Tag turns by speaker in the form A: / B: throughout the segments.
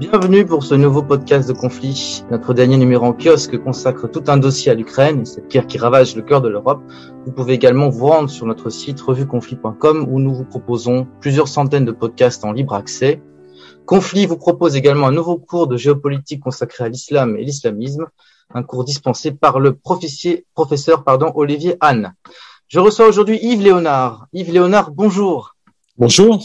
A: Bienvenue pour ce nouveau podcast de conflit. Notre dernier numéro en kiosque consacre tout un dossier à l'Ukraine, cette guerre qui ravage le cœur de l'Europe. Vous pouvez également vous rendre sur notre site revueconflit.com où nous vous proposons plusieurs centaines de podcasts en libre accès. Conflit vous propose également un nouveau cours de géopolitique consacré à l'islam et l'islamisme, un cours dispensé par le professeur pardon, Olivier Anne. Je reçois aujourd'hui Yves Léonard. Yves Léonard, bonjour.
B: Bonjour.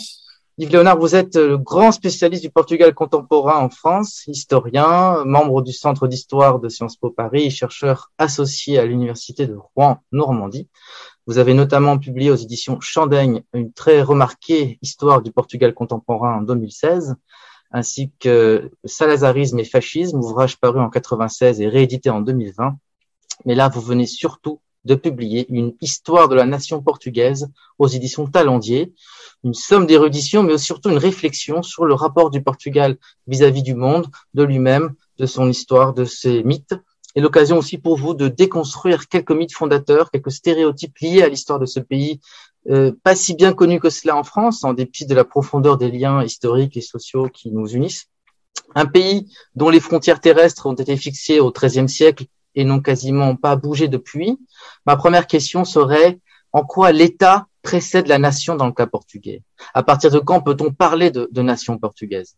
A: Yves Léonard, vous êtes le grand spécialiste du Portugal contemporain en France, historien, membre du Centre d'histoire de Sciences Po Paris, chercheur associé à l'Université de Rouen-Normandie. Vous avez notamment publié aux éditions Chandaigne une très remarquée histoire du Portugal contemporain en 2016, ainsi que Salazarisme et fascisme, ouvrage paru en 96 et réédité en 2020. Mais là, vous venez surtout de publier une histoire de la nation portugaise aux éditions Talendier, une somme d'érudition, mais surtout une réflexion sur le rapport du Portugal vis-à-vis du monde, de lui-même, de son histoire, de ses mythes, et l'occasion aussi pour vous de déconstruire quelques mythes fondateurs, quelques stéréotypes liés à l'histoire de ce pays, euh, pas si bien connu que cela en France, en dépit de la profondeur des liens historiques et sociaux qui nous unissent. Un pays dont les frontières terrestres ont été fixées au XIIIe siècle et n'ont quasiment pas bougé depuis. Ma première question serait en quoi l'État précède la nation dans le cas portugais? À partir de quand peut-on parler de, nation portugaise?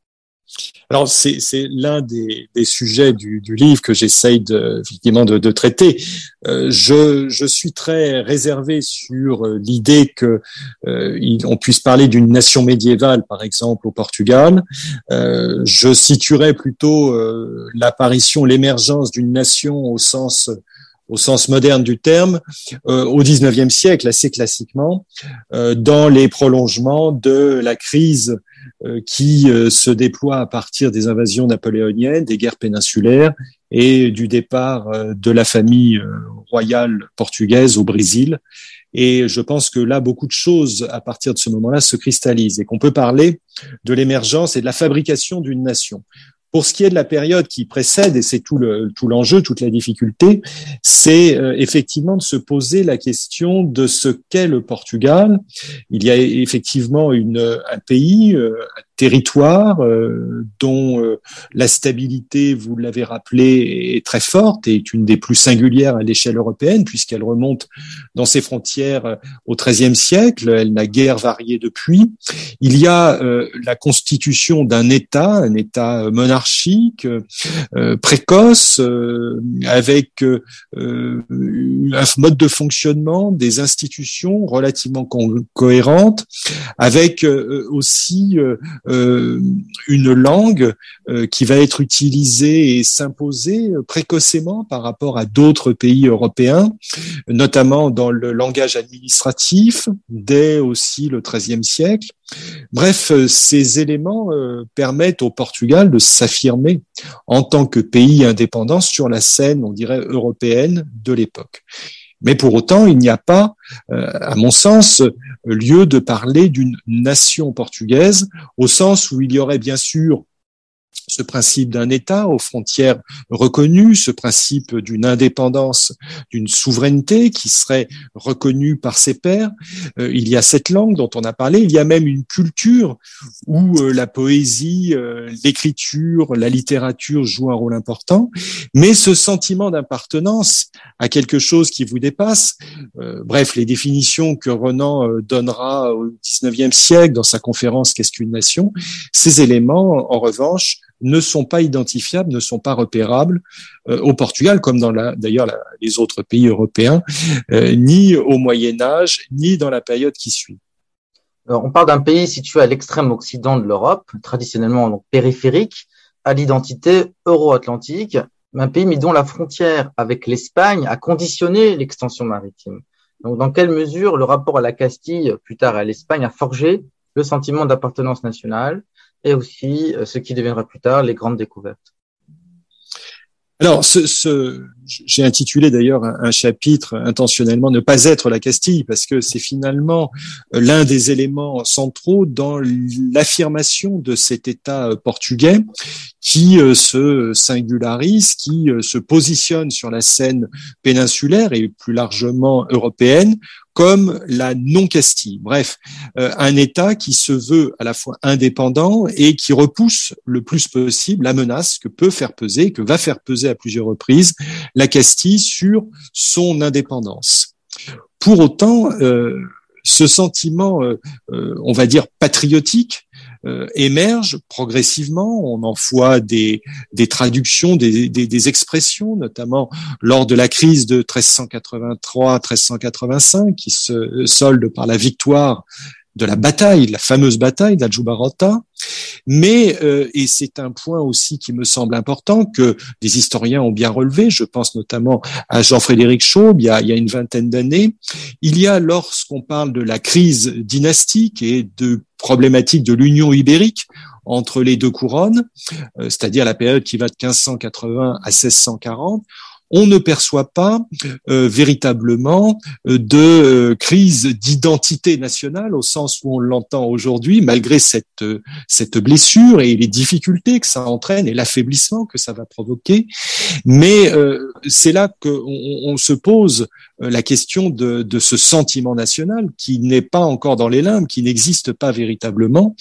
B: Alors c'est l'un des, sujets du, livre que j'essaye de, effectivement de, traiter. Euh, je, suis très réservé sur euh, l'idée que euh, on puisse parler d'une nation médiévale, par exemple au Portugal. Je situerais plutôt l'apparition, l'émergence d'une nation au sens au sens moderne du terme, euh, au XIXe siècle, assez classiquement, euh, dans les prolongements de la crise euh, qui euh, se déploie à partir des invasions napoléoniennes, des guerres péninsulaires et du départ euh, de la famille royale portugaise au Brésil. Et je pense que là, beaucoup de choses, à partir de ce moment-là, se cristallisent et qu'on peut parler de l'émergence et de la fabrication d'une nation. Pour ce qui est de la période qui précède, et c'est tout le tout l'enjeu, toute la difficulté, c'est euh, effectivement de se poser la question de ce qu'est le Portugal. Il y a effectivement une un pays, euh, territoire euh, dont euh, la stabilité, vous l'avez rappelé, est très forte et est une des plus singulières à l'échelle européenne puisqu'elle remonte dans ses frontières euh, au XIIIe siècle. Elle n'a guère varié depuis. Il y a la constitution d'un État, un État monarchique précoce, avec un mode de fonctionnement, des institutions relativement cohérentes, avec aussi une langue euh, qui va être utilisée et s'imposer précocement par rapport à d'autres pays européens, notamment dans le langage administratif, dès aussi le XIIIe siècle. Bref, ces éléments euh, permettent au Portugal de s'affirmer en tant que pays indépendant sur la scène, on dirait, européenne de l'époque. Mais pour autant, il n'y a pas, à mon sens, lieu de parler d'une nation portugaise, au sens où il y aurait bien sûr ce principe d'un État aux frontières reconnues, ce principe d'une indépendance, d'une souveraineté qui serait reconnue par ses pairs. Euh, il y a cette langue dont on a parlé, il y a même une culture où euh, la poésie, euh, l'écriture, la littérature jouent un rôle important, mais ce sentiment d'appartenance à quelque chose qui vous dépasse, bref, les définitions que Renan donnera au XIXe siècle dans sa conférence Qu'est-ce qu'une nation, ces éléments, en revanche, ne sont pas identifiables, ne sont pas repérables euh, au Portugal, comme dans d'ailleurs les autres pays européens, euh, ni au Moyen Âge, ni dans la période qui suit.
A: on parle d'un pays situé à l'extrême occident de l'Europe, traditionnellement donc périphérique, à l'identité euro-atlantique, un pays mais dont la frontière avec l'Espagne a conditionné l'extension maritime. Donc, dans quelle mesure le rapport à la Castille, plus tard à l'Espagne, a forgé le sentiment d'appartenance nationale? Et aussi ce qui deviendra plus tard les grandes découvertes.
B: Alors, j'ai intitulé d'ailleurs un, chapitre intentionnellement ne pas être la Castille parce que c'est finalement euh, l'un des éléments centraux dans l'affirmation de cet État euh, portugais qui euh, se singularise, qui se positionne sur la scène péninsulaire et plus largement européenne comme la non-Castille. Bref, euh, un État qui se veut à la fois indépendant et qui repousse le plus possible la menace que peut faire peser, que va faire peser à plusieurs reprises la Castille sur son indépendance. Pour autant, euh, ce sentiment, euh, on va dire, patriotique, euh, émerge progressivement. On en voit des, traductions, des, des, des, expressions, notamment lors de la crise de 1383-1385, qui se solde par la victoire de la bataille, la fameuse bataille d'Aljubarrota. Mais, euh, et c'est un point aussi qui me semble important, que des historiens ont bien relevé, je pense notamment à Jean-Frédéric Chaube, il y a, il y a une vingtaine d'années, il y a, lorsqu'on parle de la crise dynastique et de problématique de l'union ibérique entre les deux couronnes, euh, c'est-à-dire la période qui va de 1580 à 1640, on ne perçoit pas euh, véritablement euh, de euh, crise d'identité nationale au sens où on l'entend aujourd'hui, malgré cette, cette blessure et les difficultés que ça entraîne et l'affaiblissement que ça va provoquer. Mais c'est là qu'on on se pose la question de, de, ce sentiment national qui n'est pas encore dans les limbes, qui n'existe pas véritablement.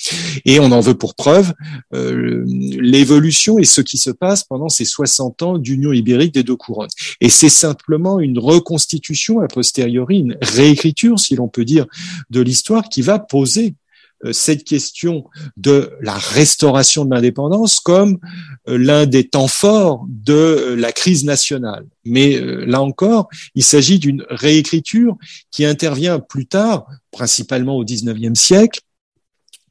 B: Et on en veut pour preuve l'évolution et ce qui se passe pendant ces 60 ans d'union ibérique des deux couronnes. Et c'est simplement une reconstitution a posteriori, une réécriture, si l'on peut dire, de l'histoire qui va poser euh, cette question de la restauration de l'indépendance comme euh, l'un des temps forts de euh, la crise nationale. Mais là encore, il s'agit d'une réécriture qui intervient plus tard, principalement au XIXe siècle,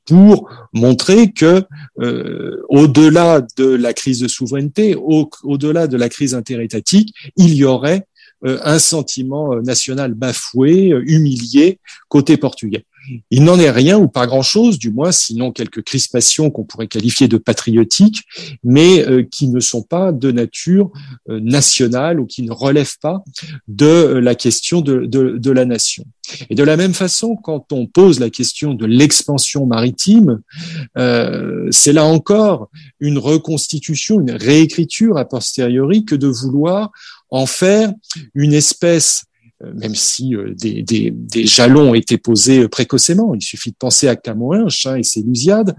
B: pour montrer que euh, au-delà de la crise de souveraineté, au, delà de la crise interétatique, il y aurait euh, un sentiment euh, national bafoué, humilié côté portugais. Il n'en est rien ou pas grand-chose, du moins, sinon quelques crispations qu'on pourrait qualifier de patriotiques, mais euh, qui ne sont pas de nature euh, nationale ou qui ne relèvent pas de euh, la question de, de, la nation. Et de la même façon, quand on pose la question de l'expansion maritime, c'est là encore une reconstitution, une réécriture a posteriori que de vouloir en faire une espèce même si euh, des, des, des, jalons ont été posés euh, précocement. Il suffit de penser à Camoëns hein, et ses Lusiades.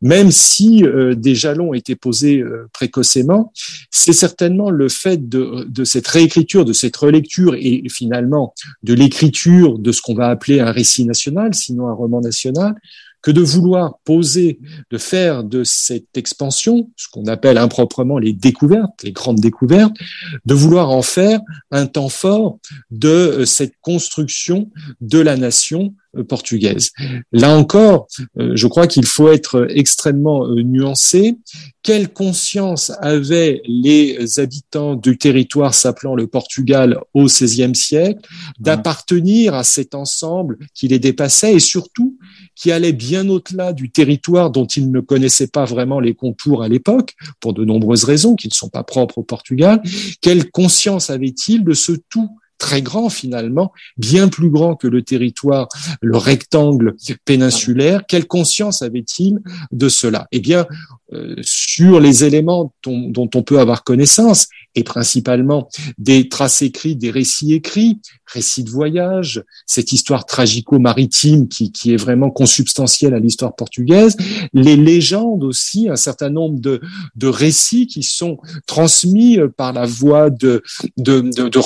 B: même si des jalons ont été posés précocement, c'est certainement le fait de, de, cette réécriture, de cette relecture et finalement de l'écriture de ce qu'on va appeler un récit national, sinon un roman national, que de vouloir poser, de faire de cette expansion, ce qu'on appelle improprement les découvertes, les grandes découvertes, de vouloir en faire un temps fort de euh, cette construction de la nation portugaise. Là encore, euh, je crois qu'il faut être extrêmement nuancé. Quelle conscience avaient les habitants du territoire s'appelant le Portugal au XVIe siècle d'appartenir à cet ensemble qui les dépassait et surtout qui allait bien au-delà du territoire dont ils ne connaissaient pas vraiment les contours à l'époque, pour de nombreuses raisons qui ne sont pas propres au Portugal? Quelle conscience avait-il de ce tout très grand finalement, bien plus grand que le territoire, le rectangle péninsulaire. Quelle conscience avait-il de cela? Eh bien, euh, sur les éléments dont, on peut avoir connaissance, et principalement des traces écrites, des récits écrits, récits de voyage, cette histoire tragico-maritime qui, qui est vraiment consubstantielle à l'histoire portugaise, les légendes aussi, un certain nombre de, de récits qui sont transmis par la voie de, de, de, de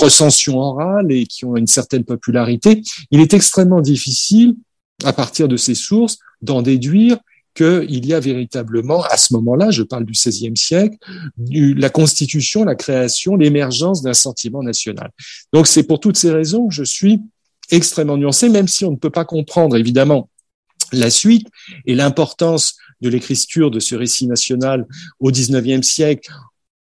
B: et qui ont une certaine popularité. Il est extrêmement difficile, à partir de ces sources, d'en déduire qu'il y a véritablement, à ce moment-là, je parle du XVIe siècle, la constitution, la création, l'émergence d'un sentiment national. Donc c'est pour toutes ces raisons que je suis extrêmement nuancé, même si on ne peut pas comprendre évidemment la suite et l'importance de l'écriture de ce récit national au XIXe siècle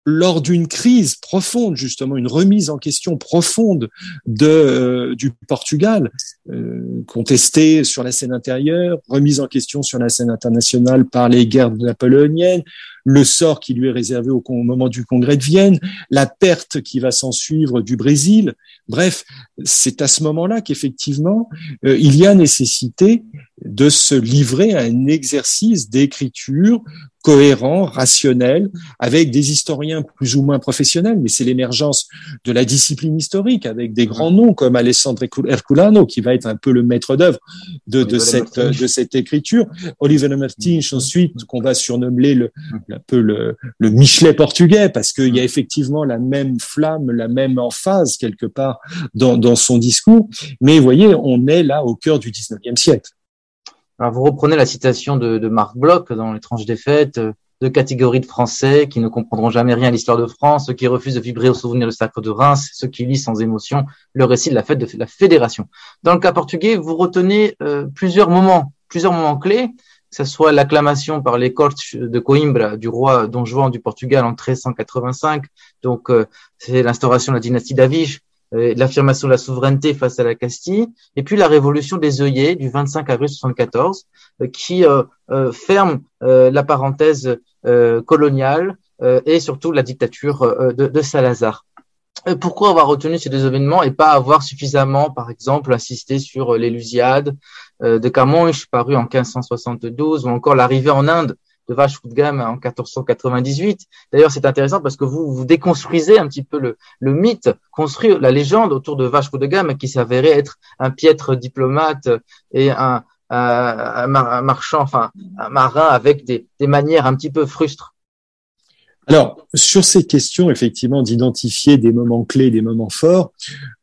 B: lors d'une crise profonde, justement, une remise en question profonde de, euh, du Portugal, euh, contestée sur la scène intérieure, remise en question sur la scène internationale par les guerres napoléoniennes, le sort qui lui est réservé au, moment du congrès de Vienne, la perte qui va s'en suivre du Brésil. Bref, c'est à ce moment-là qu'effectivement, euh, il y a nécessité de se livrer à un exercice d'écriture cohérent, rationnel, avec des historiens plus ou moins professionnels, mais c'est l'émergence de la discipline historique, avec des grands noms comme Alessandro Herculano, qui va être un peu le maître d'œuvre de, de, cette, de cette écriture, Oliver Martins ensuite, qu'on va surnommer le, un peu le, le Michelet portugais, parce qu'il y a effectivement la même flamme, la même emphase quelque part dans, dans son discours, mais vous voyez, on est là au cœur du 19e siècle.
A: Alors, vous reprenez la citation de, Marc Bloch dans l'étrange défaite, euh, deux catégories de Français qui ne comprendront jamais rien à l'histoire de France, ceux qui refusent de vibrer au souvenir du sacre de Reims, ceux qui lisent sans émotion le récit de la fête de la fédération. Dans le cas portugais, vous retenez euh, plusieurs moments, plusieurs moments clés, que ce soit l'acclamation par les cortes de Coimbra du roi Don Juan du Portugal en 1385, donc euh, c'est l'instauration de la dynastie d'Avige, l'affirmation de la souveraineté face à la Castille, et puis la révolution des œillets du 25 avril 74, euh, qui euh, ferme la parenthèse coloniale et surtout la dictature de, Salazar. Pourquoi avoir retenu ces deux événements et pas avoir suffisamment, par exemple, insisté sur l'Élusiade de Camões, paru en 1572, ou encore l'arrivée en Inde de Vasco de Gama en 1498. D'ailleurs, c'est intéressant parce que vous, vous déconstruisez un petit peu le, le mythe, construire la légende autour de Vasco de Gama qui s'avérait être un piètre diplomate et un, un, marchand, enfin un marin avec des, des manières un petit peu frustres.
B: Alors, sur ces questions, effectivement, d'identifier des moments clés, des moments forts,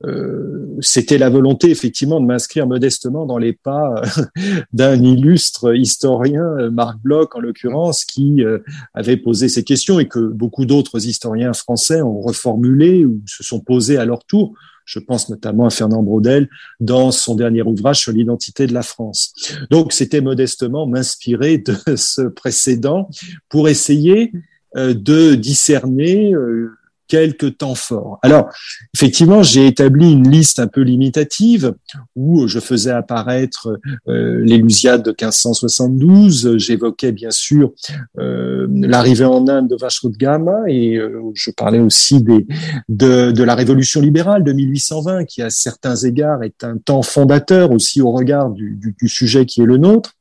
B: euh, c'était la volonté, effectivement, de m'inscrire modestement dans les pas d'un illustre historien, Marc Bloch en l'occurrence, qui euh, avait posé ces questions et que beaucoup d'autres historiens français ont reformulé ou se sont posés à leur tour. Je pense notamment à Fernand Braudel dans son dernier ouvrage sur l'identité de la France. Donc, c'était modestement m'inspirer de ce précédent pour essayer euh, de discerner euh, quelques temps forts. Alors, effectivement, j'ai établi une liste un peu limitative où je faisais apparaître euh, l'Élusiade de 1572. J'évoquais bien sûr euh, l'arrivée en Inde de Vasco Gama et je parlais aussi de, la Révolution libérale de 1820, qui à certains égards est un temps fondateur aussi au regard du sujet qui est le nôtre.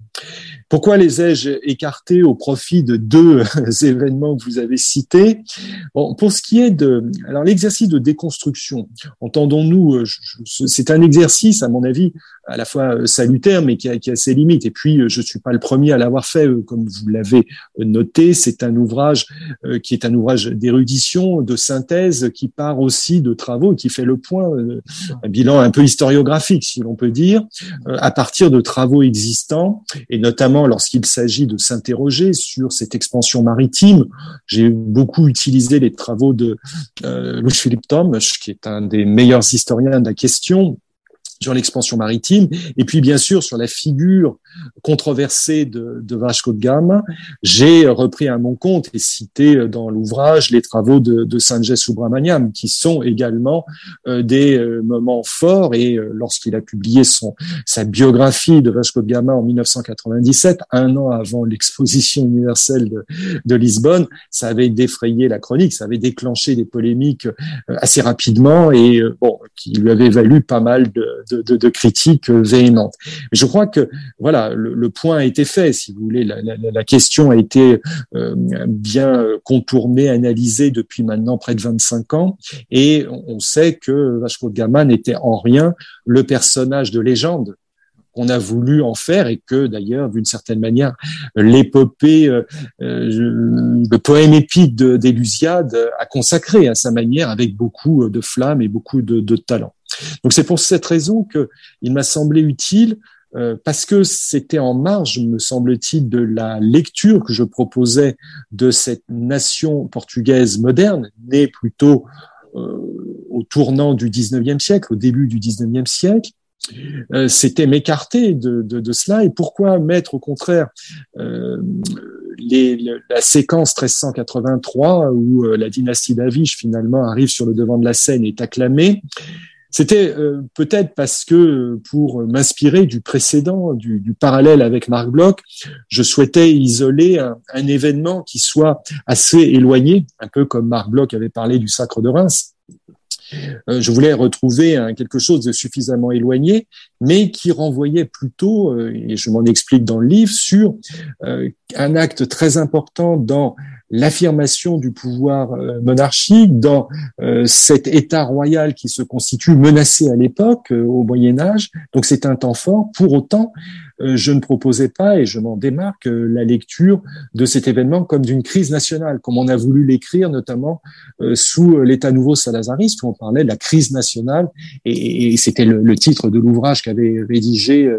B: Pourquoi les ai-je écartés au profit de deux événements que vous avez cités? Bon, Pour ce qui est de, alors l'exercice de déconstruction, entendons-nous, euh, c'est un exercice à mon avis à la fois euh, salutaire, mais qui a, qui a ses limites. Et puis, euh, je suis pas le premier à l'avoir fait, comme vous l'avez noté. C'est un ouvrage qui est un ouvrage d'érudition, de synthèse, qui part aussi de travaux, qui fait le point, un bilan un peu historiographique, si l'on peut dire, à partir de travaux existants, et notamment lorsqu'il s'agit de s'interroger sur cette expansion maritime. J'ai beaucoup utilisé les travaux de Louis Philippe Tom, qui est un des meilleurs historiens de la question, sur l'expansion maritime, et puis bien sûr sur la figure controversée de, de Vasco de Gama. J'ai repris à mon compte et cité dans l'ouvrage les travaux de, de Sanjay Subramaniam, qui sont également euh, des euh, moments forts. Et euh, lorsqu'il a publié son sa biographie de Vasco de Gama en 1997, un an avant l'exposition universelle de, de Lisbonne, ça avait défrayé la chronique, ça avait déclenché des polémiques assez rapidement et bon, qui lui avait valu pas mal de, de, de, critiques véhémentes. Je crois que voilà, le, point a été fait, si vous voulez, la, question a été euh, bien contournée, analysée depuis maintenant près de 25 ans, et on sait que Vasco de Gama n'était en rien le personnage de légende qu'on a voulu en faire et que d'ailleurs, d'une certaine manière, l'épopée, euh, euh le poème épique d'Élusiade a consacré à sa manière avec beaucoup de flammes et beaucoup de, de talent. Donc c'est pour cette raison que il m'a semblé utile euh, parce que c'était en marge, me semble-t-il, de la lecture que je proposais de cette nation portugaise moderne, née plutôt euh, au tournant du 19e siècle, au début du 19e siècle, euh, c'était m'écarter de, de, de, cela. Et pourquoi mettre au contraire les, la séquence 1383 où la dynastie d'Avish finalement arrive sur le devant de la scène est acclamée? C'était euh, peut-être parce que pour m'inspirer du précédent, du, parallèle avec Marc Bloch, je souhaitais isoler un, un, événement qui soit assez éloigné, un peu comme Marc Bloch avait parlé du sacre de Reims. Euh, je voulais retrouver quelque chose de suffisamment éloigné, mais qui renvoyait plutôt, euh, et je m'en explique dans le livre, sur un acte très important dans l'affirmation du pouvoir euh, monarchique dans euh, cet État royal qui se constitue menacé à l'époque, euh, au Moyen Âge. Donc c'est un temps fort. Pour autant, je ne proposais pas, et je m'en démarque, la lecture de cet événement comme d'une crise nationale, comme on a voulu l'écrire notamment sous l'État nouveau salazariste, où on parlait de la crise nationale, et, c'était le, le, titre de l'ouvrage qu'avait rédigé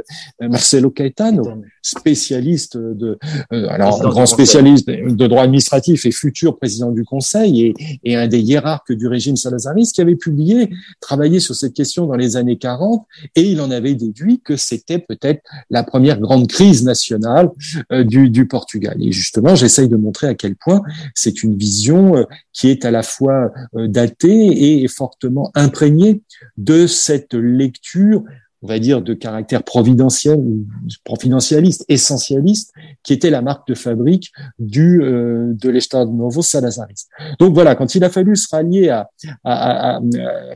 B: Marcelo Caetano, spécialiste de, alors grand spécialiste de droit administratif et futur président du Conseil et, un des hiérarques du régime salazariste qui avait publié, travaillé sur cette question dans les années 40 et il en avait déduit que c'était peut-être la première grande crise nationale euh, du, Portugal. Et justement, j'essaye de montrer à quel point c'est une vision euh, qui est à la fois euh, datée et fortement imprégnée de cette lecture on va dire, de caractère providentiel providentialiste, essentialiste, qui était la marque de fabrique du euh, de l'Estado Novo salazariste. Donc voilà, quand il a fallu se rallier à, à, à,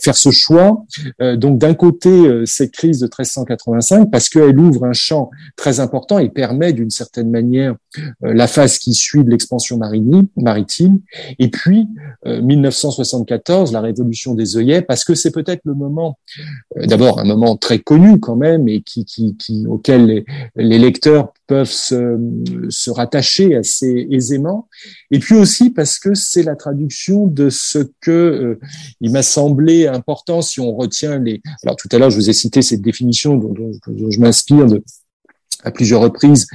B: faire ce choix, euh, donc d'un côté euh, cette crise de 1385 parce qu'elle ouvre un champ très important et permet d'une certaine manière euh, la phase qui suit de l'expansion maritime, et puis 1974, la révolution des œillets, parce que c'est peut-être le moment, d'abord un moment très connu quand même et qui, qui, qui auquel les, lecteurs peuvent se, rattacher assez aisément. Et puis aussi parce que c'est la traduction de ce que euh, il m'a semblé important si on retient les. Alors tout à l'heure, je vous ai cité cette définition dont, dont je m'inspire de à plusieurs reprises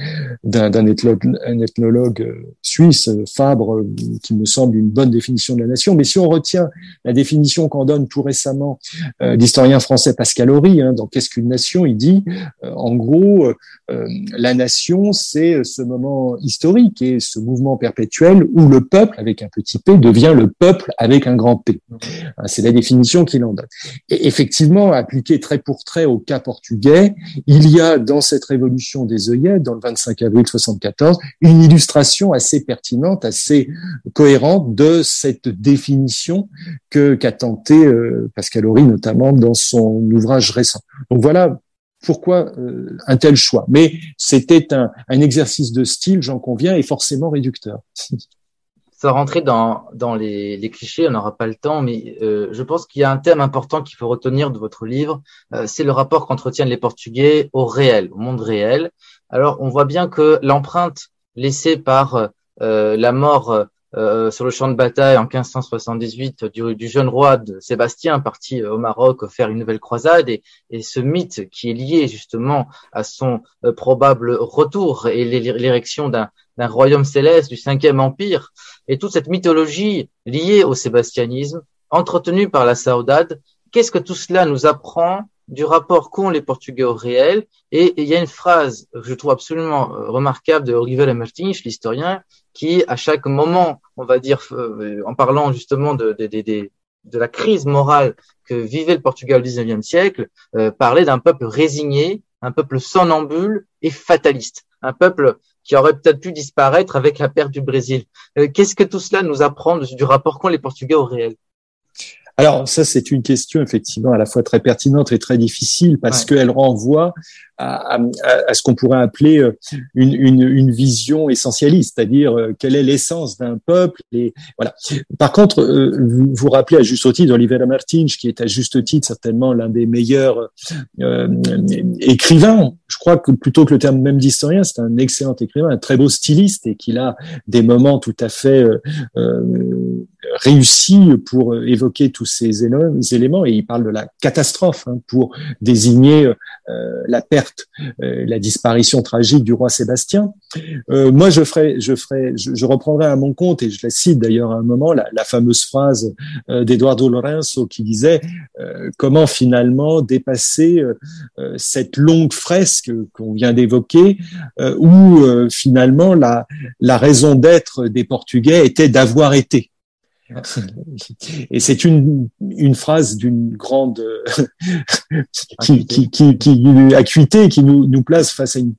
B: d'un ethnologue euh, suisse, Fabre, euh, qui me semble une bonne définition de la nation. Mais si on retient la définition qu'en donne tout récemment euh, l'historien français Pascal Horry, hein, dans Qu'est-ce qu'une nation? Il dit, en gros, la nation, c'est ce moment historique et ce mouvement perpétuel où le peuple, avec un petit p, devient le peuple avec un grand P. Hein, c'est la définition qu'il en donne. Et effectivement, appliqué trait pour trait au cas portugais, il y a dans cette révolution des œillets dans le 25 avril 74, une illustration assez pertinente, assez cohérente de cette définition que qu'a tenté euh, Pascal Horry notamment dans son ouvrage récent. Donc voilà pourquoi euh, un tel choix. Mais c'était un, un exercice de style, j'en conviens, et forcément réducteur.
A: rentrer dans, les, clichés, on n'aura pas le temps, mais euh, je pense qu'il y a un thème important qu'il faut retenir de votre livre, euh, c'est le rapport qu'entretiennent les Portugais au réel, au monde réel. Alors, on voit bien que l'empreinte laissée par euh, la mort sur le champ de bataille en 1578 du, du, jeune roi de Sébastien, parti au Maroc faire une nouvelle croisade, et, et ce mythe qui est lié justement à son probable retour et l'érection d'un d'un royaume céleste du cinquième empire et toute cette mythologie liée au sébastianisme, entretenue par la saudade, qu'est-ce que tout cela nous apprend du rapport qu'ont les Portugais au réel? Et il y a une phrase que je trouve absolument euh, remarquable de Oliveira Martins, l'historien, qui, à chaque moment, on va dire, euh, en parlant justement de, de, de, de la crise morale que vivait le Portugal au XIXe siècle, euh, parlait d'un peuple résigné, un peuple somnambule et fataliste, un peuple qui aurait peut-être pu disparaître avec la perte du Brésil. Euh, qu'est-ce que tout cela nous apprend du rapport qu'ont les Portugais au réel
B: alors ça, c'est une question effectivement à la fois très pertinente et très difficile parce qu'elle renvoie à, à, ce qu'on pourrait appeler euh, une, une, une vision essentialiste, c'est-à-dire euh, quelle est l'essence d'un peuple. Et voilà. Par contre, vous vous rappelez à juste titre Oliveira Martins, qui est à juste titre certainement l'un des meilleurs euh, écrivains. Je crois que plutôt que le terme même d'historien, c'est un excellent écrivain, un très beau styliste et qu'il a des moments tout à fait euh, réussi pour évoquer tous ces éléments et il parle de la catastrophe hein, pour désigner euh, la perte, euh, la disparition tragique du roi Sébastien. Euh, moi, je ferai, je ferai, je, reprendrai à mon compte et je la cite d'ailleurs à un moment la, la fameuse phrase d'Eduardo Lorenzo qui disait comment finalement dépasser cette longue fresque qu'on vient d'évoquer, où finalement la la raison d'être des Portugais était d'avoir été? Et c'est une, une phrase d'une grande qui, qui, qui, qui, acuité qui nous, nous place face à une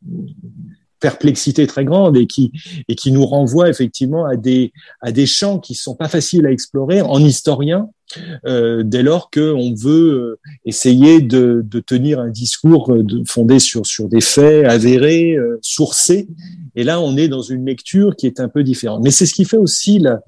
B: perplexité très grande et qui et qui nous renvoie effectivement à des à des champs qui sont pas faciles à explorer en historien euh, dès lors qu'on veut euh, essayer de, tenir un discours euh, fondé sur sur des faits avérés, sourcés. Et là, on est dans une lecture qui est un peu différente. Mais c'est ce qui fait aussi la,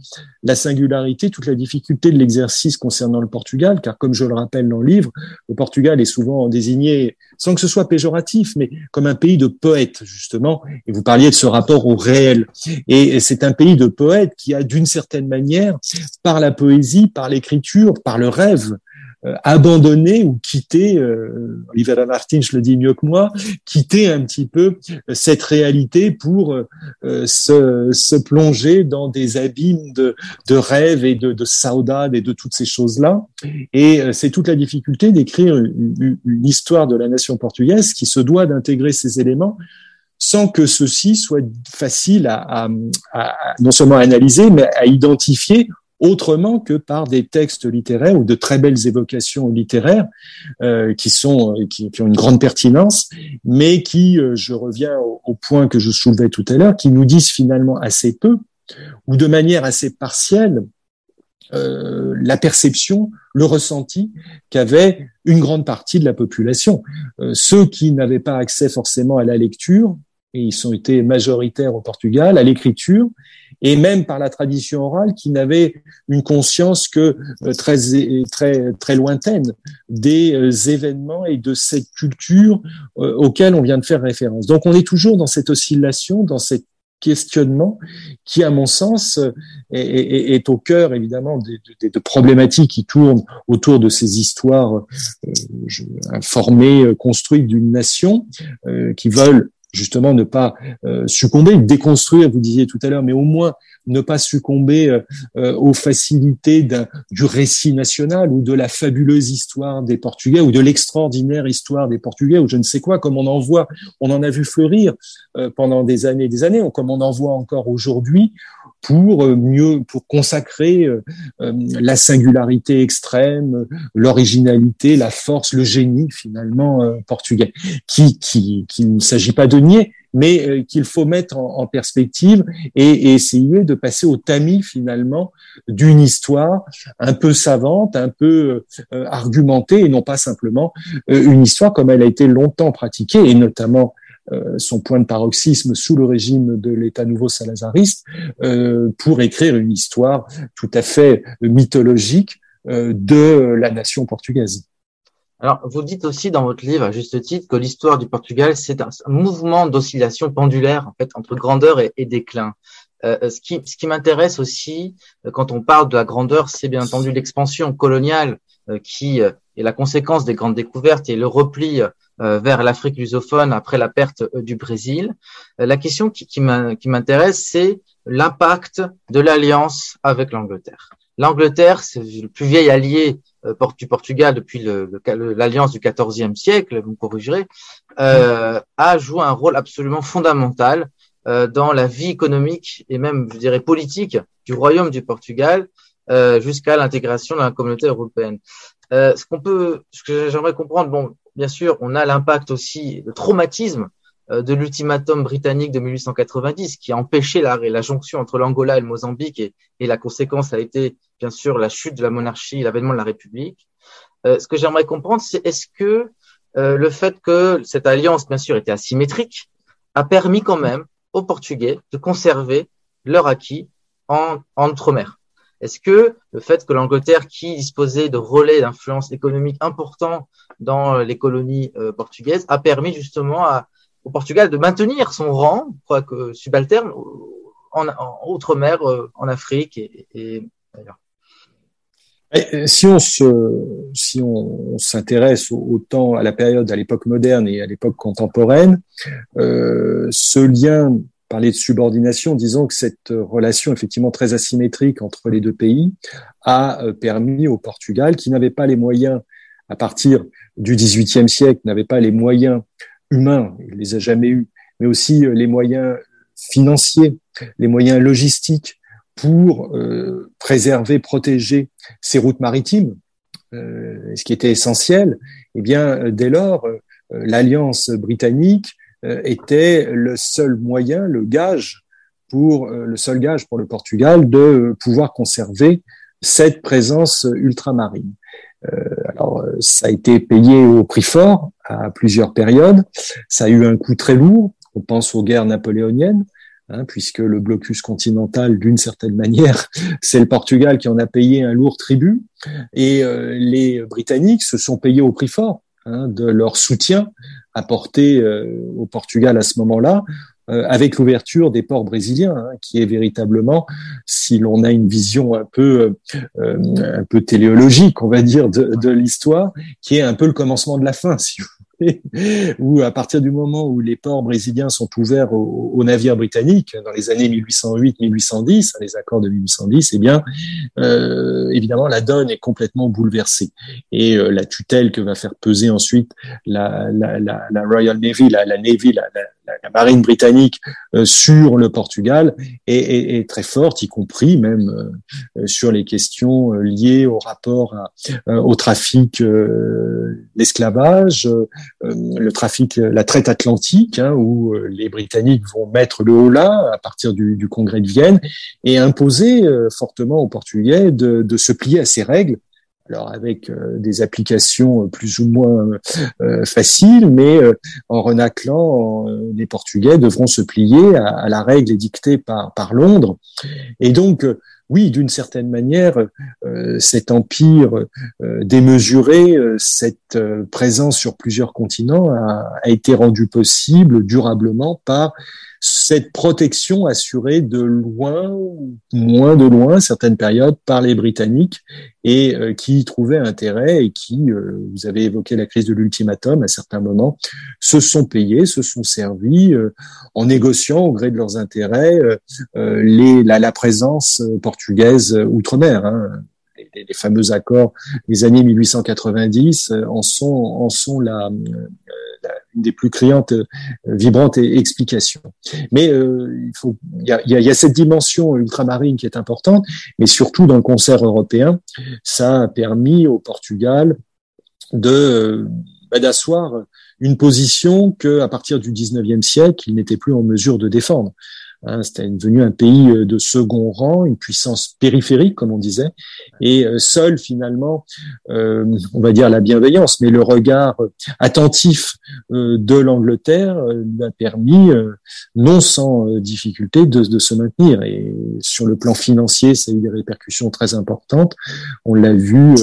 B: la singularité, toute la difficulté de l'exercice concernant le Portugal, car comme je le rappelle dans le livre, le Portugal est souvent désigné, sans que ce soit péjoratif, mais comme un pays de poètes, justement. Et vous parliez de ce rapport au réel. Et c'est un pays de poètes qui a, d'une certaine manière, par la poésie, par l'écriture, par le rêve, euh, abandonner ou quitter, euh, Olivera Martin, je le dis mieux que moi, quitter un petit peu euh, cette réalité pour euh, se, se, plonger dans des abîmes de, de rêve et de, de saudade et de toutes ces choses-là. Et c'est toute la difficulté d'écrire une, une, histoire de la nation portugaise qui se doit d'intégrer ces éléments sans que ceci soit facile à, à, à, non seulement analyser, mais à identifier autrement que par des textes littéraires ou de très belles évocations littéraires euh, qui sont euh, qui, qui, ont une grande pertinence, mais qui, euh, je reviens au, point que je soulevais tout à l'heure, qui nous disent finalement assez peu ou de manière assez partielle euh, la perception, le ressenti qu'avait une grande partie de la population. Euh, ceux qui n'avaient pas accès forcément à la lecture, et ils ont été majoritaires au Portugal, à l'écriture, et même par la tradition orale qui n'avait une conscience que euh, très très très lointaine des euh, événements et de cette culture euh, auquel on vient de faire référence. Donc on est toujours dans cette oscillation, dans cet questionnement qui, à mon sens, est, au cœur évidemment de, de, problématiques qui tournent autour de ces histoires euh, formées, construites d'une nation, qui veulent justement ne pas euh, succomber, déconstruire, vous disiez tout à l'heure, mais au moins ne pas succomber euh, euh, aux facilités du récit national ou de la fabuleuse histoire des Portugais ou de l'extraordinaire histoire des Portugais ou je ne sais quoi, comme on en voit, on en a vu fleurir pendant des années et des années, comme on en voit encore aujourd'hui, pour euh, mieux pour consacrer euh, euh, la singularité extrême, l'originalité, la force, le génie finalement portugais, qui qui qui ne s'agit pas de nier, mais qu'il faut mettre en, perspective et, essayer de passer au tamis finalement d'une histoire un peu savante, un peu argumentée et non pas simplement une histoire comme elle a été longtemps pratiquée et notamment euh, son point de paroxysme sous le régime de l'État nouveau salazariste euh, pour écrire une histoire tout à fait mythologique euh, de la nation portugaise.
A: Alors, vous dites aussi dans votre livre, à juste titre, que l'histoire du Portugal, c'est un, mouvement d'oscillation pendulaire, en fait, entre grandeur et, déclin. ce qui, ce qui m'intéresse aussi, quand on parle de la grandeur, c'est bien entendu l'expansion coloniale qui est la conséquence des grandes découvertes et le repli euh, vers l'Afrique lusophone après la perte euh, du Brésil. Euh, la question qui, m'intéresse, c'est l'impact de l'alliance avec l'Angleterre. L'Angleterre, c'est le plus vieil allié du Portugal depuis l'alliance du XIVe siècle, vous me corrigerez, a joué un rôle absolument fondamental dans la vie économique et même, je dirais, politique du royaume du Portugal jusqu'à l'intégration dans la communauté européenne. Ce qu'on peut, ce que j'aimerais comprendre, bon, bien sûr, on a l'impact aussi, le traumatisme euh, de l'ultimatum britannique de 1890 qui a empêché la, la jonction entre l'Angola et le Mozambique et, et, la conséquence a été bien sûr la chute de la monarchie, l'avènement de la République. Euh, ce que j'aimerais comprendre, c'est est-ce que euh, le fait que cette alliance, bien sûr, était asymétrique, a permis quand même aux Portugais de conserver leur acquis en, en outre-mer? Est-ce que le fait que l'Angleterre, qui disposait de relais d'influence économique importants dans les colonies euh, portugaises, a permis justement au Portugal de maintenir son rang, quoique subalterne, en, outre-mer, euh, en Afrique et, et d'ailleurs.
B: Euh, si on se, si on, s'intéresse autant à la période, à l'époque moderne et à l'époque contemporaine, euh, ce lien, parler de subordination, disons que cette relation effectivement très asymétrique entre les deux pays a euh, permis au Portugal, qui n'avait pas les moyens à partir du XVIIIe siècle, n'avait pas les moyens humains, il les a jamais eus, mais aussi les moyens financiers, les moyens logistiques pour euh, préserver, protéger ces routes maritimes, euh, ce qui était essentiel, eh bien, dès lors, euh, l'alliance britannique était le seul moyen, le gage pour le seul gage pour le Portugal de pouvoir conserver cette présence ultramarine. alors, ça a été payé au prix fort à plusieurs périodes. Ça a eu un coût très lourd. On pense aux guerres napoléoniennes. Hein, puisque le blocus continental, d'une certaine manière, c'est le Portugal qui en a payé un lourd tribut, et euh, les Britanniques se sont payés au prix fort hein, de leur soutien apporté euh, au Portugal à ce moment-là, euh, avec l'ouverture des ports brésiliens, hein, qui est véritablement, si l'on a une vision un peu un peu téléologique, on va dire, de, de l'histoire, qui est un peu le commencement de la fin, si vous où à partir du moment où les ports brésiliens sont ouverts aux, navires britanniques dans les années 1808-1810, les accords de 1810, eh bien, euh, évidemment, la donne est complètement bouleversée. Et euh, la tutelle que va faire peser ensuite la, la, la, Royal Navy, la, Navy, la, marine britannique euh, sur le Portugal est, est, est, très forte, y compris même euh, sur les questions liées au rapport à, au trafic, l'esclavage, le trafic, la traite atlantique, hein, où les Britanniques vont mettre le haut là à partir du, du congrès de Vienne et imposer fortement aux Portugais de, de se plier à ces règles alors avec euh, des applications euh, plus ou moins euh, faciles, mais en renaclant, les Portugais devront se plier à, la règle édictée par, par Londres. Et donc, oui, d'une certaine manière, cet empire démesuré, cette présence sur plusieurs continents a, a, été rendu possible durablement par cette protection assurée de loin, moins de loin, certaines périodes, par les Britanniques et euh, qui y trouvaient intérêt et qui, euh, vous avez évoqué la crise de l'ultimatum à certains moments, se sont payés, se sont servis euh, en négociant au gré de leurs intérêts les, la, la, présence portugaise outre-mer. Hein. Les, fameux accords des années 1890 en sont, en sont la, des plus criantes, euh, vibrantes explications. Mais euh, il faut, il y a, y a, cette dimension ultramarine qui est importante, mais surtout dans le concert européen, ça a permis au Portugal de bah, d'asseoir une position que, à partir du 19e siècle, il n'était plus en mesure de défendre. Hein, C'était devenu un pays euh, de second rang, une puissance périphérique, comme on disait, et euh, seul finalement, euh, on va dire la bienveillance, mais le regard attentif de l'Angleterre a permis, non sans difficulté, de, de, se maintenir. Et sur le plan financier, ça a eu des répercussions très importantes. On l'a vu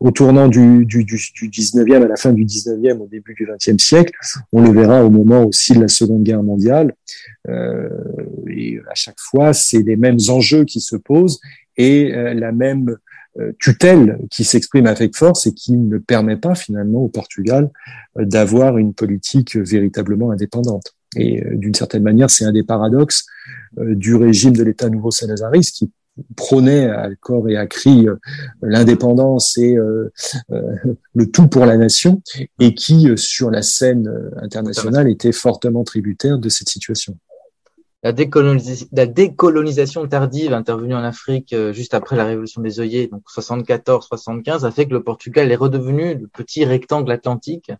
B: au tournant du, du, du, 19e, à la fin du 19e, au début du 20e siècle. On le verra au moment aussi de la Seconde Guerre mondiale. Euh, et à chaque fois, c'est les mêmes enjeux qui se posent et euh, la même euh, tutelle qui s'exprime avec force et qui ne permet pas finalement au Portugal euh, d'avoir une politique véritablement indépendante. Et d'une certaine manière, c'est un des paradoxes du régime de l'État nouveau salazariste qui prônait à corps et à cri l'indépendance et le tout pour la nation et qui, sur la scène internationale, était fortement tributaire de cette situation.
A: La, la, décolonisation tardive intervenue en Afrique euh, juste après la révolution des œillets, donc 74-75, a fait que le Portugal est redevenu le petit rectangle atlantique,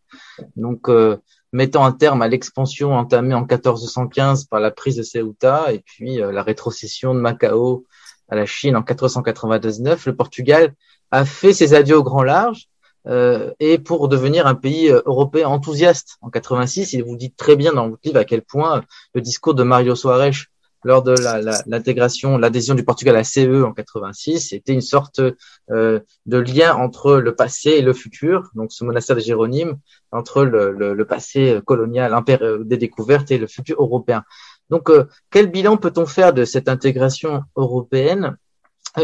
A: donc euh, mettant un terme à l'expansion entamée en 1415 par la prise de Ceuta et puis euh, la rétrocession de Macao à la Chine en 499. Le Portugal a fait ses adieux au grand large euh, et pour devenir un pays euh, européen enthousiaste. En 86, il vous dit très bien dans votre livre à quel point le discours de Mario Soares lors de l'intégration, la, l'adhésion du Portugal à CE en 86, était une sorte euh, de lien entre le passé et le futur. Donc, ce monastère de Jéronyme entre le, le, le passé colonial, euh, des découvertes et le futur européen. Donc, quel bilan peut-on faire de cette intégration européenne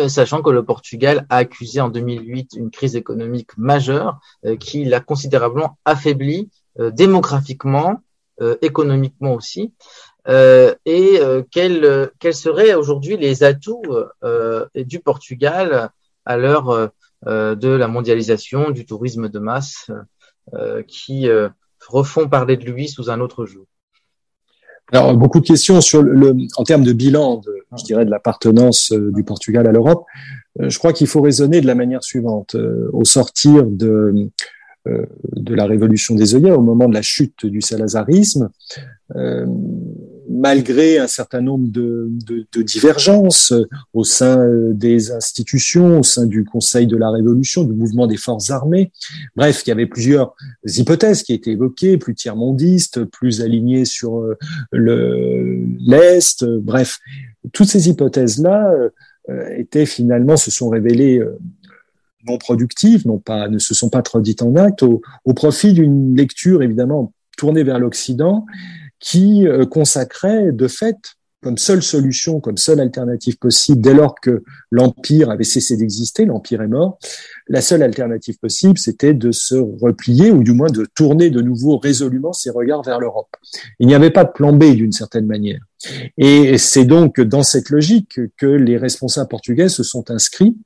A: sachant que le Portugal a accusé en 2008 une crise économique majeure qui l'a considérablement affaibli démographiquement, économiquement aussi. et quels, quels seraient aujourd'hui les atouts du Portugal à l'heure de la mondialisation, du tourisme de masse qui refont parler de lui sous un autre jour?
B: Alors, beaucoup de questions sur le, en termes de bilan, de, je dirais, de l'appartenance euh, du Portugal à l'Europe. Euh, je crois qu'il faut raisonner de la manière suivante. Euh, au sortir de, de la révolution des œillets, au moment de la chute du salazarisme, malgré un certain nombre de, de, de, divergences au sein euh, des institutions, au sein du Conseil de la Révolution, du mouvement des forces armées. Bref, il y avait plusieurs hypothèses qui étaient évoquées, plus tiers-mondistes, plus alignées sur euh, le l'Est. Bref, toutes ces hypothèses-là euh, étaient finalement, se sont révélées non productives, non pas, ne se sont pas traduites en actes, au, au profit d'une lecture évidemment tournée vers l'Occident, qui euh, consacrait de fait comme seule solution, comme seule alternative possible, dès lors que l'Empire avait cessé d'exister, l'Empire est mort, la seule alternative possible, c'était de se replier, ou du moins de tourner de nouveau résolument ses regards vers l'Europe. Il n'y avait pas de plan B d'une certaine manière. Et c'est donc dans cette logique que les responsables portugais se sont inscrits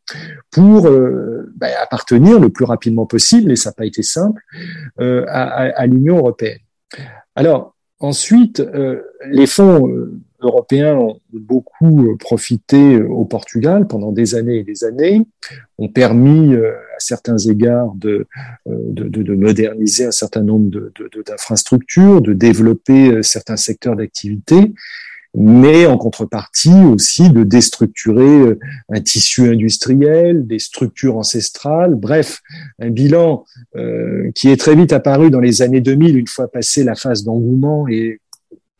B: pour euh, ben, appartenir le plus rapidement possible, et ça n'a pas été simple, euh, à, à l'Union européenne. Alors, Ensuite, euh, les fonds euh, européens ont beaucoup euh, profité au Portugal pendant des années et des années, ont permis à certains égards de moderniser un certain nombre d'infrastructures, de, de, développer certains secteurs d'activité, mais en contrepartie aussi de déstructurer euh, un tissu industriel, des structures ancestrales, bref, un bilan euh, qui est très vite apparu dans les années 2000, une fois passé la phase d'engouement et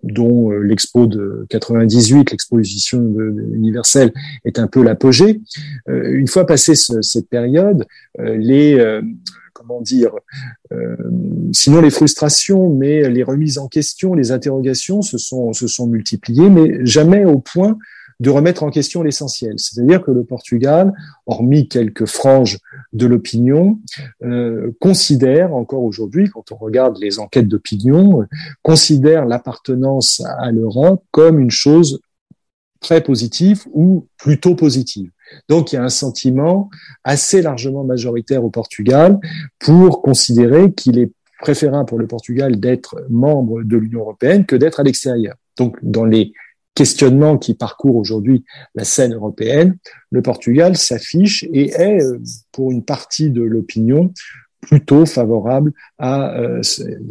B: dont euh, l'expo de 98, l'exposition universelle, est un peu l'apogée. une fois passé cette période, les comment dire, euh, sinon les frustrations, mais les remises en question, les interrogations se sont, se sont multipliées, mais jamais au point de remettre en question l'essentiel. C'est-à-dire que le Portugal, hormis quelques franges de l'opinion, euh, considère encore aujourd'hui, quand on regarde les enquêtes d'opinion, considère l'appartenance à l'Europe comme une chose très positive ou plutôt positive. Donc il y a un sentiment assez largement majoritaire au Portugal pour considérer qu'il est préférable pour le Portugal d'être membre de l'Union européenne que d'être à l'extérieur. Donc dans les questionnements qui parcourent aujourd'hui la scène européenne, le Portugal s'affiche et est, euh, pour une partie de l'opinion, plutôt favorable à euh,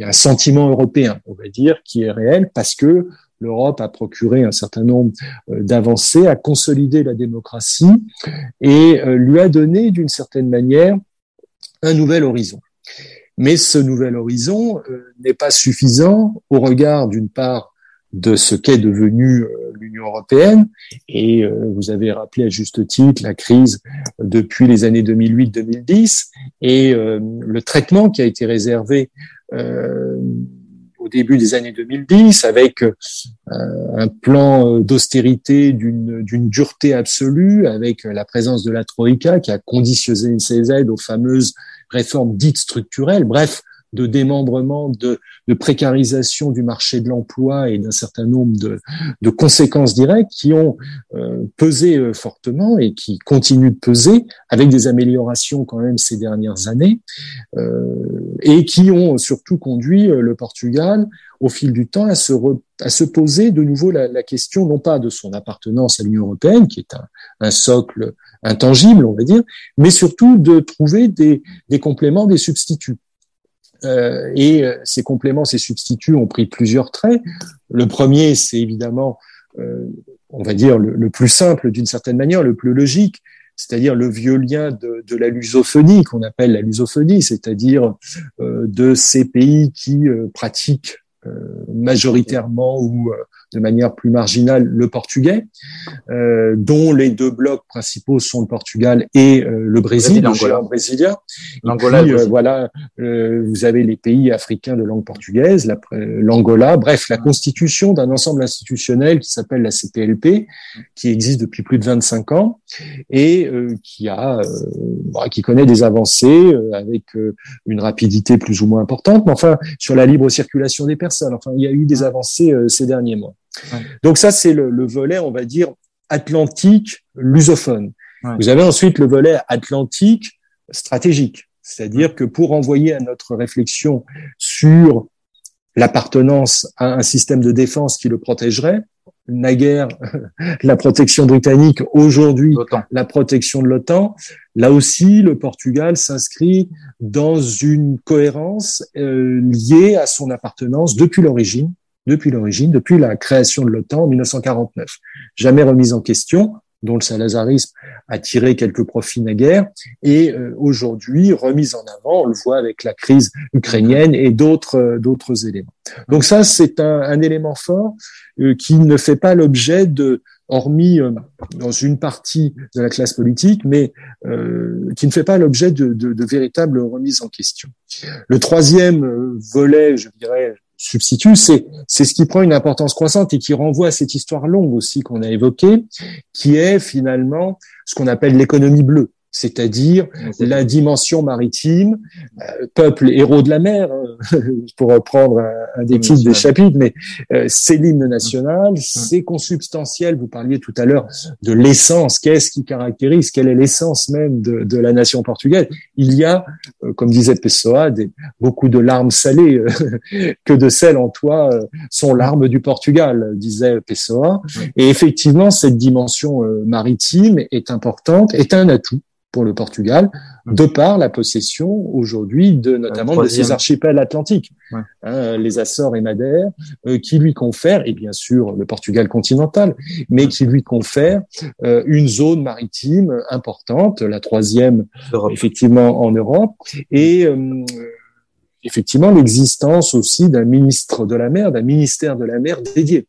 B: un sentiment européen, on va dire, qui est réel parce que l'Europe a procuré un certain nombre euh, d'avancées, a consolidé la démocratie et euh, lui a donné d'une certaine manière un nouvel horizon. Mais ce nouvel horizon euh, n'est pas suffisant au regard d'une part de ce qu'est devenu l'Union européenne. Et vous avez rappelé à juste titre la crise depuis les années 2008-2010 et le traitement qui a été réservé au début des années 2010 avec euh, un plan euh, d'austérité d'une dureté absolue, avec la présence de la Troïka qui a conditionné ses aides aux fameuses réformes dites structurelles. Bref, de démembrement, de, de précarisation du marché de l'emploi et d'un certain nombre de, de, conséquences directes qui ont euh, pesé euh, fortement et qui continuent de peser avec des améliorations quand même ces dernières années euh, et qui ont surtout conduit euh, le Portugal au fil du temps à se, à se poser de nouveau la, la, question non pas de son appartenance à l'Union européenne qui est un, un socle intangible, on va dire, mais surtout de trouver des, des compléments, des substituts. Euh, et euh, ces compléments, ces substituts ont pris plusieurs traits. Le premier, c'est évidemment, euh, on va dire, le, plus simple d'une certaine manière, le plus logique, c'est-à-dire le vieux lien de, de la lusophonie qu'on appelle la lusophonie, c'est-à-dire de ces pays qui pratiquent majoritairement ou de manière plus marginale le portugais, euh, dont les deux blocs principaux sont le Portugal et euh, le Brésil,
A: l'Angola
B: brésilien.
A: L'Angola,
B: euh, voilà, euh, vous avez les pays africains de langue portugaise, l'Angola, bref, la constitution d'un ensemble institutionnel qui s'appelle la CPLP, qui existe depuis plus de 25 ans et qui a, bah, qui connaît des avancées avec une rapidité plus ou moins importante, mais enfin sur la libre circulation des personnes. Enfin, il y a eu des avancées ces derniers mois. Donc ça, c'est le, le, volet, on va dire, atlantique, lusophone. Ouais. Vous avez ensuite le volet atlantique stratégique, c'est-à-dire que pour envoyer à notre réflexion sur l'appartenance à un système de défense qui le protégerait, naguère la protection britannique, aujourd'hui la protection de l'OTAN. Là aussi, le Portugal s'inscrit dans une cohérence euh, liée à son appartenance depuis l'origine depuis l'origine, depuis la création de l'OTAN en 1949. Jamais remise en question, dont le salazarisme a tiré quelques profits naguère, et euh, aujourd'hui remise en avant, on le voit avec la crise ukrainienne et d'autres euh, d'autres éléments. Donc ça, c'est un, un, élément fort euh, qui ne fait pas l'objet de, hormis dans une partie de la classe politique, mais qui ne fait pas l'objet de, de, de véritables remises en question. Le troisième volet, je dirais, substitue, c'est c'est ce qui prend une importance croissante et qui renvoie à cette histoire longue aussi qu'on a évoquée, qui est finalement ce qu'on appelle l'économie bleue c'est-à-dire la dimension maritime, euh, peuple héros de la mer, hein, pour reprendre un, des titres des chapitres, mais euh, c'est l'hymne national, c'est consubstantiel. Vous parliez tout à l'heure de l'essence, qu'est-ce qui caractérise, quelle est l'essence même de, de, la nation portugaise? Il y a, euh, comme disait Pessoa, des, beaucoup de larmes salées, que de sel en toi sont larmes du Portugal, disait Pessoa. Et effectivement, cette dimension maritime est importante, est un atout pour le Portugal, de par la possession aujourd'hui de notamment de ces archipels atlantiques, ouais. hein, les Açores et Madère, euh, qui lui confèrent, et bien sûr le Portugal continental, mais qui lui confèrent euh, une zone maritime importante, la troisième effectivement en Europe, et euh, effectivement l'existence aussi d'un ministre de la mer, d'un ministère de la mer dédié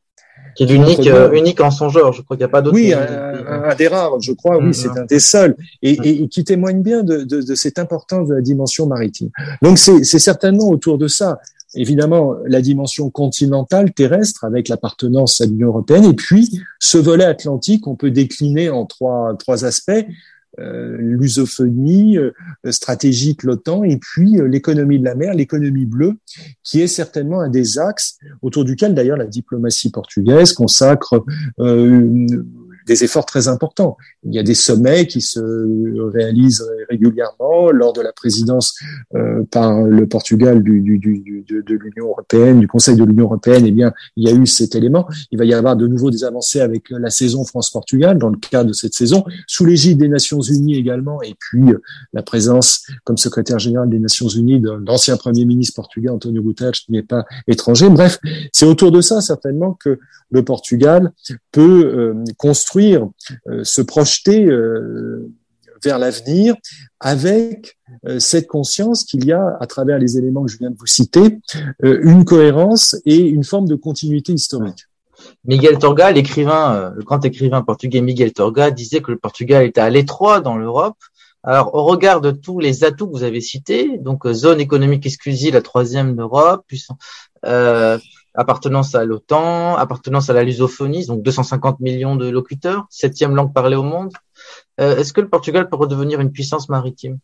A: qui est unique, euh, unique en son genre. Je crois qu'il n'y a pas d'autre.
B: Oui, un, un, des rares, je crois. Oui, c'est un des seuls et, et, et qui témoigne bien de, de, de, cette importance de la dimension maritime. Donc c'est certainement autour de ça. Évidemment, la dimension continentale terrestre avec l'appartenance à l'Union européenne et puis ce volet atlantique, on peut décliner en trois trois aspects. Euh, l'usophonie euh, stratégique l'OTAN et puis euh, l'économie de la mer, l'économie bleue, qui est certainement un des axes autour duquel d'ailleurs la diplomatie portugaise consacre des efforts très importants. Il y a des sommets qui se réalisent régulièrement lors de la présidence euh, par le Portugal du, de l'Union européenne, du Conseil de l'Union européenne. Eh bien, il y a eu cet élément. Il va y avoir de nouveau des avancées avec la saison France-Portugal dans le cadre de cette saison, sous l'égide des Nations Unies également, et puis euh, la présence comme secrétaire général des Nations Unies de l'ancien Premier ministre portugais Antonio Guterres, qui n'est pas étranger. Bref, c'est autour de ça certainement que le Portugal peut euh, construire, euh, se projeter euh, vers l'avenir avec cette conscience qu'il y a, à travers les éléments que je viens de vous citer, une cohérence et une forme de continuité historique.
A: Miguel Torga, l'écrivain, le grand écrivain portugais Miguel Torga, disait que le Portugal était à l'étroit dans l'Europe. Alors, au regard de tous les atouts que vous avez cités, donc zone économique exclusive, la troisième d'Europe, euh, appartenance à l'OTAN, appartenance à la lusophonie, donc 250 millions de locuteurs, septième langue parlée au monde. Euh, Est-ce que le Portugal peut redevenir une puissance maritime?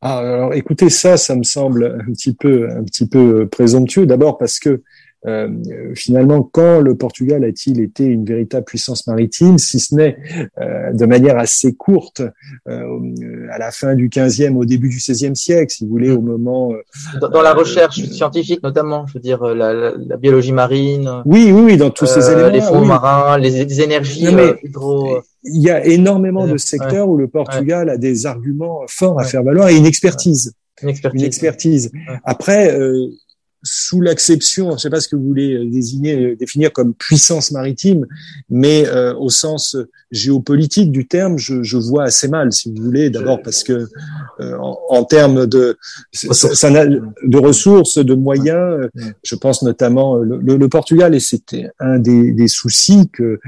B: Ah, alors écoutez ça, ça me semble un petit peu un petit peu présomptueux. D'abord parce que euh, finalement, quand le Portugal a-t-il été une véritable puissance maritime, si ce n'est euh, de manière assez courte, euh, à la fin du 15e, au début du 16e siècle, si vous voulez, au moment...
A: Euh, dans, dans la recherche scientifique notamment, je veux dire, la, la, la biologie marine.
B: Oui, oui, oui, dans tous ces éléments.
A: Les fonds
B: oui.
A: marins, les, les énergies hydro...
B: Il y a énormément de secteurs ouais. où le Portugal ouais. a des arguments forts à faire valoir et une expertise.
A: Une expertise.
B: Une expertise. Après, sous l'acception, je ne sais pas ce que vous voulez désigner, définir comme puissance maritime, mais au sens géopolitique du terme, je, je, vois assez mal, si vous voulez. D'abord parce que en, en, termes de de ressources, de moyens, je pense notamment le, le, Portugal et c'était un des, des soucis que,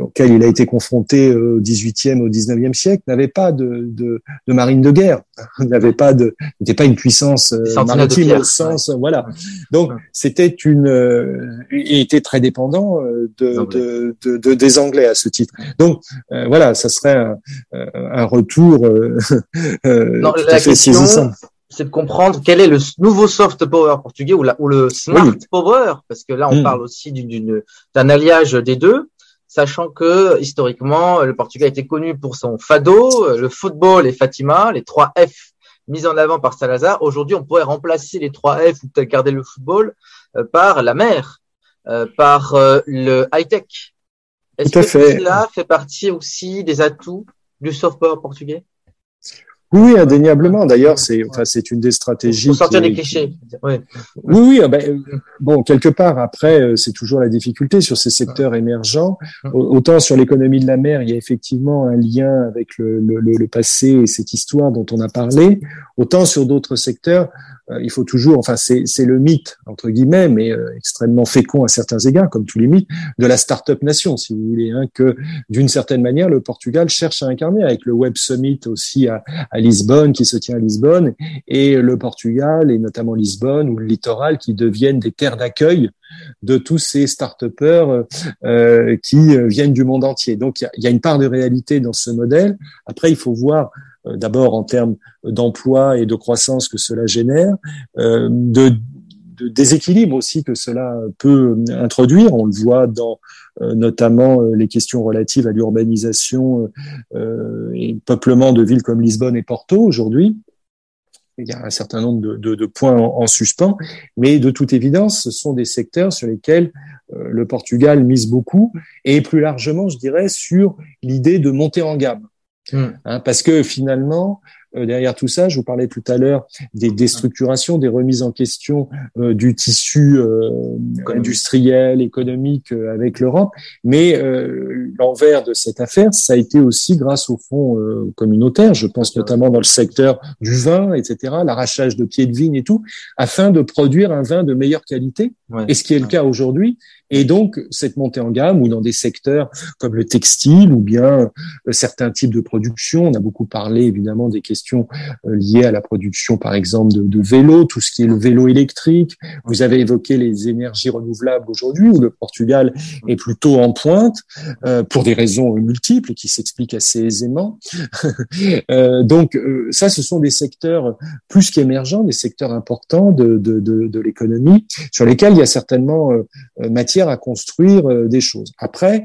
B: auxquels il a été confronté au 18e, au 19e siècle, n'avait pas de, de, de, marine de guerre, n'avait pas de, n'était pas une puissance maritime au sens, voilà. Donc c'était une, euh, il était très dépendant euh, de, de, de, des Anglais à ce titre. Donc euh, voilà, ça serait un, un retour.
A: non, la question, c'est de comprendre quel est le nouveau soft power portugais ou, la, ou le smart power, parce que là on hmm. parle aussi d'une d'un alliage des deux sachant que historiquement le Portugal était connu pour son fado, le football et Fatima, les trois F mise en avant par Salazar. Aujourd'hui, on pourrait remplacer les trois F ou peut-être garder le football euh, par la mer, euh, par euh, le high-tech. Est-ce que cela fait partie aussi des atouts du soft power portugais?
B: Oui, indéniablement. D'ailleurs, c'est enfin, c'est une des stratégies.
A: Pour sortir des clichés.
B: Oui, oui. Ah ben, bon, quelque part, après, euh, c'est toujours la difficulté sur ces secteurs émergents. Autant sur l'économie de la mer, il y a effectivement un lien avec le, le, le passé et cette histoire dont on a parlé. Autant sur d'autres secteurs, euh, il faut toujours, enfin c'est le mythe entre guillemets, mais euh, extrêmement fécond à certains égards, comme tous les mythes, de la start-up nation, si vous voulez, hein, que d'une certaine manière le Portugal cherche à incarner avec le Web Summit aussi à, à, Lisbonne qui se tient à Lisbonne et le Portugal et notamment Lisbonne ou le littoral qui deviennent des terres d'accueil de tous ces start-upers euh, qui viennent du monde entier. Donc il y a, une part de réalité dans ce modèle. Après, il faut voir euh, d'abord en termes d'emploi et de croissance que cela génère, euh, de, de, déséquilibre aussi que cela peut introduire. On le voit dans notamment les questions relatives à l'urbanisation et le peuplement de villes comme Lisbonne et Porto aujourd'hui. Il y a un certain nombre de, de, de points en, en, suspens, mais de toute évidence, ce sont des secteurs sur lesquels le Portugal mise beaucoup, et plus largement, je dirais, sur l'idée de monter en gamme. Hmm. Hein, parce que finalement, euh, derrière tout ça, je vous parlais tout à l'heure des déstructurations, des remises en question euh, du tissu euh, industriel, économique avec l'Europe. Mais l'envers de cette affaire, ça a été aussi grâce au fonds communautaire, je pense notamment dans le secteur du vin, etc., l'arrachage de pieds de vigne et tout, afin de produire un vin de meilleure qualité. Et ce qui est le cas aujourd'hui, et donc, cette montée en gamme, ou dans des secteurs comme le textile, ou bien euh, certains types de production, on a beaucoup parlé évidemment des questions euh, liées à la production, par exemple, de, de vélos, tout ce qui est le vélo électrique. Vous avez évoqué les énergies renouvelables aujourd'hui, où le Portugal est plutôt en pointe, euh, pour des raisons multiples qui s'expliquent assez aisément. donc, ça, ce sont des secteurs plus qu'émergents, des secteurs importants de, de, de l'économie, sur lesquels il y a certainement matière à construire euh, des choses. Après,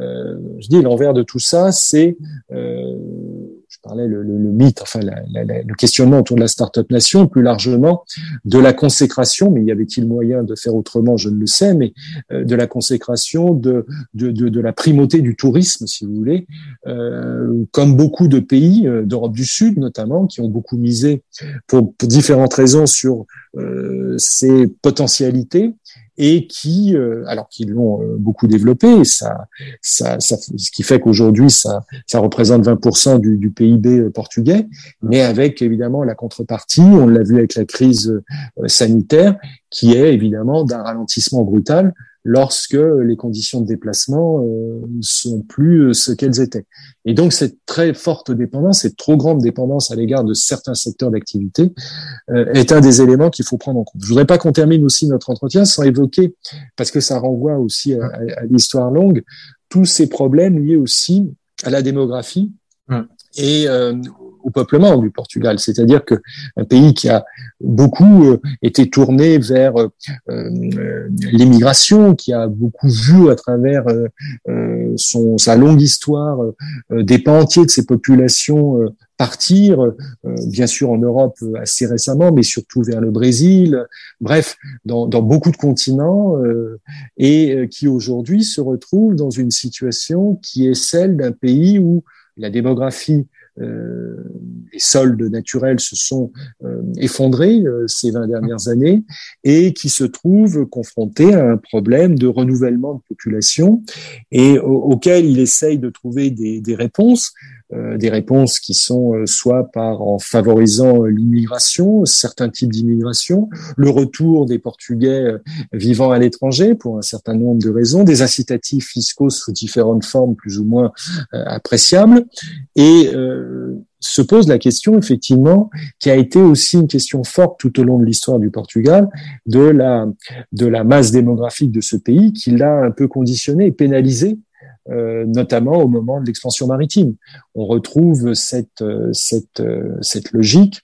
B: euh, je dis l'envers de tout ça, c'est euh, je parlais le, mythe, enfin le questionnement autour de la start-up nation, plus largement de la consécration, mais y avait-il moyen de faire autrement Je ne le sais, mais de la consécration de, de, la primauté du tourisme, si vous voulez, comme beaucoup de pays d'Europe du Sud notamment, qui ont beaucoup misé pour, différentes raisons sur ces potentialités et qui, euh, alors qu'ils l'ont euh, beaucoup développé, ça, ça, ça, ce qui fait qu'aujourd'hui ça, ça représente 20% du, du, PIB euh, portugais, mais avec évidemment la contrepartie, on l'a vu avec la crise sanitaire, qui est évidemment d'un ralentissement brutal lorsque les conditions de déplacement euh, sont plus euh, ce qu'elles étaient. Et donc cette très forte dépendance, cette trop grande dépendance à l'égard de certains secteurs d'activité euh, est un des éléments qu'il faut prendre en compte. Je voudrais pas qu'on termine aussi notre entretien sans évoquer, parce que ça renvoie aussi à, à l'histoire longue, tous ces problèmes liés aussi à la démographie et euh, au peuplement du Portugal. C'est-à-dire que un pays qui a beaucoup euh, été tourné vers euh, euh, l'immigration, qui a beaucoup vu à travers son, sa longue histoire des pans entiers de ses populations partir, bien sûr en Europe assez récemment, mais surtout vers le Brésil, bref, dans, dans beaucoup de continents, et qui aujourd'hui se retrouve dans une situation qui est celle d'un pays où la démographie les soldes naturels se sont effondrés ces 20 dernières années et qui se trouvent confrontés à un problème de renouvellement de population et auquel il essaye de trouver des, des réponses. euh, des réponses qui sont euh, soit par en favorisant l'immigration, certains types d'immigration, le retour des Portugais euh, vivant à l'étranger pour un certain nombre de raisons, des incitatifs fiscaux sous différentes formes plus ou moins appréciables, et se pose la question effectivement qui a été aussi une question forte tout au long de l'histoire du Portugal de la de la masse démographique de ce pays qui l'a un peu conditionné et pénalisé euh, notamment au moment de l'expansion maritime. On retrouve cette, euh, cette, euh, cette logique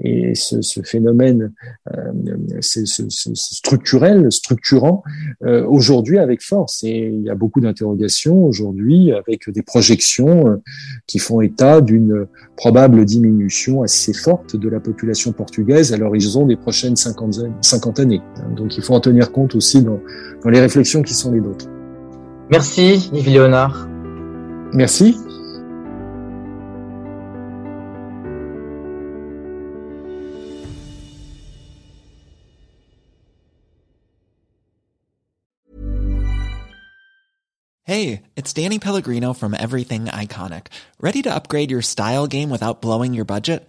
B: et ce, ce phénomène euh, ce, ce, structurel, structurant, euh, aujourd'hui avec force. Et il y a beaucoup d'interrogations aujourd'hui avec des projections qui font état d'une probable diminution assez forte de la population portugaise à l'horizon des prochaines 50, 50 années. Donc il faut en tenir compte aussi dans, dans les réflexions qui sont les nôtres.
A: Merci Yves Léonard.
B: Merci.
C: Hey, it's Danny Pellegrino from Everything Iconic. Ready to upgrade your style game without blowing your budget?